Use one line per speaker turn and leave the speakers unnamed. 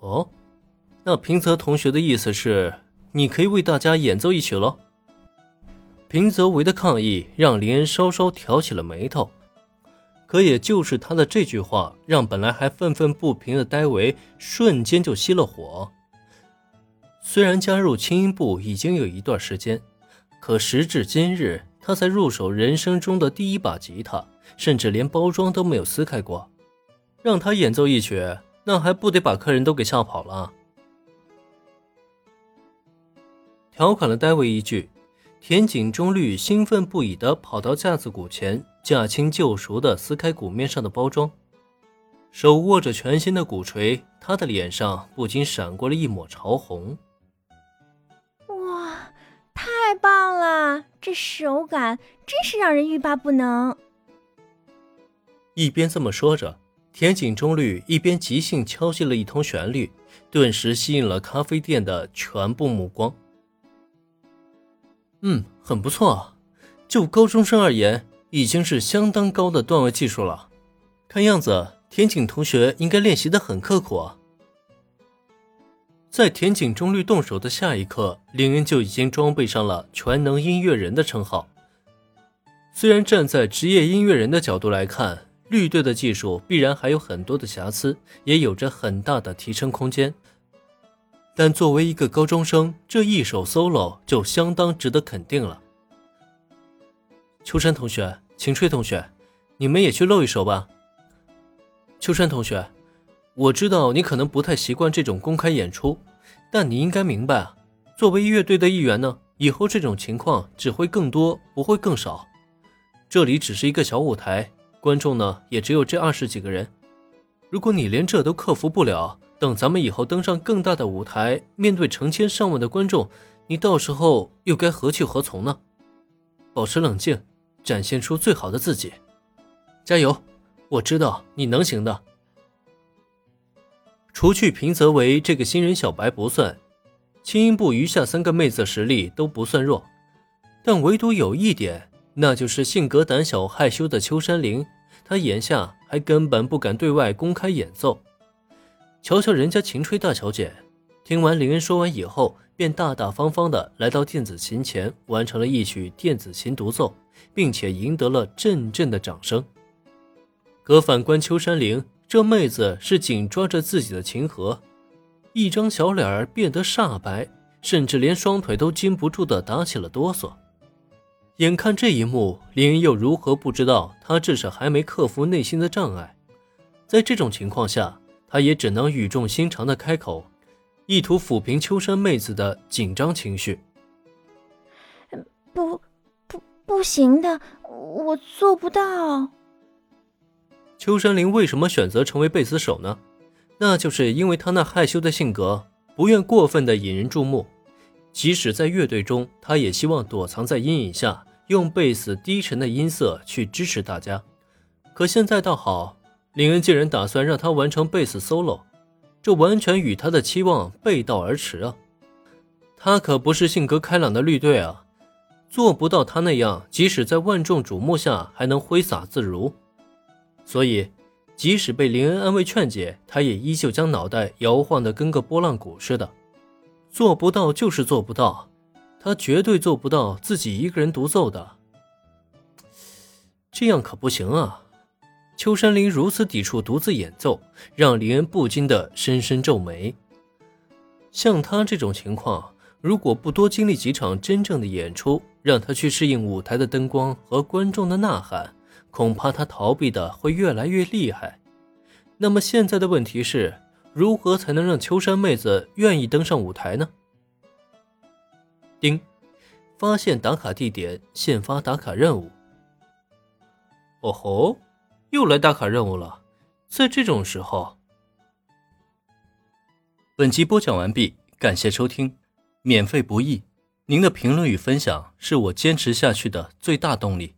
哦，那平泽同学的意思是，你可以为大家演奏一曲喽？平泽唯的抗议让林恩稍稍挑起了眉头，可也就是他的这句话，让本来还愤愤不平的戴维瞬间就熄了火。虽然加入轻音部已经有一段时间，可时至今日，他才入手人生中的第一把吉他，甚至连包装都没有撕开过。让他演奏一曲，那还不得把客人都给吓跑了？调侃了戴维一句，田井中律兴奋不已地跑到架子鼓前，驾轻就熟地撕开鼓面上的包装，手握着全新的鼓槌，他的脸上不禁闪过了一抹潮红。
哇，太棒了！这手感真是让人欲罢不能。
一边这么说着。田井中律一边即兴敲击了一通旋律，顿时吸引了咖啡店的全部目光。嗯，很不错啊，就高中生而言，已经是相当高的段位技术了。看样子，田井同学应该练习的很刻苦啊。在田井中律动手的下一刻，林恩就已经装备上了全能音乐人的称号。虽然站在职业音乐人的角度来看，绿队的技术必然还有很多的瑕疵，也有着很大的提升空间。但作为一个高中生，这一首 solo 就相当值得肯定了。秋山同学、晴吹同学，你们也去露一手吧。秋山同学，我知道你可能不太习惯这种公开演出，但你应该明白，作为乐队的一员呢，以后这种情况只会更多，不会更少。这里只是一个小舞台。观众呢，也只有这二十几个人。如果你连这都克服不了，等咱们以后登上更大的舞台，面对成千上万的观众，你到时候又该何去何从呢？保持冷静，展现出最好的自己，加油！我知道你能行的。除去平泽唯这个新人小白不算，轻音部余下三个妹子实力都不算弱，但唯独有一点。那就是性格胆小害羞的秋山绫，她眼下还根本不敢对外公开演奏。瞧瞧人家秦吹大小姐，听完林恩说完以后，便大大方方的来到电子琴前，完成了一曲电子琴独奏，并且赢得了阵阵的掌声。可反观秋山绫，这妹子是紧抓着自己的琴盒，一张小脸儿变得煞白，甚至连双腿都禁不住的打起了哆嗦。眼看这一幕，林恩又如何不知道他至少还没克服内心的障碍？在这种情况下，他也只能语重心长的开口，意图抚平秋山妹子的紧张情绪。
不，不，不行的，我做不到。
秋山林为什么选择成为贝斯手呢？那就是因为他那害羞的性格，不愿过分的引人注目，即使在乐队中，他也希望躲藏在阴影下。用贝斯低沉的音色去支持大家，可现在倒好，林恩竟然打算让他完成贝斯 solo，这完全与他的期望背道而驰啊！他可不是性格开朗的绿队啊，做不到他那样，即使在万众瞩目下还能挥洒自如。所以，即使被林恩安慰劝解，他也依旧将脑袋摇晃得跟个拨浪鼓似的，做不到就是做不到。他绝对做不到自己一个人独奏的，这样可不行啊！秋山林如此抵触独自演奏，让林恩不禁的深深皱眉。像他这种情况，如果不多经历几场真正的演出，让他去适应舞台的灯光和观众的呐喊，恐怕他逃避的会越来越厉害。那么现在的问题是，如何才能让秋山妹子愿意登上舞台呢？丁，发现打卡地点，现发打卡任务。哦吼，又来打卡任务了。在这种时候，本集播讲完毕，感谢收听，免费不易，您的评论与分享是我坚持下去的最大动力。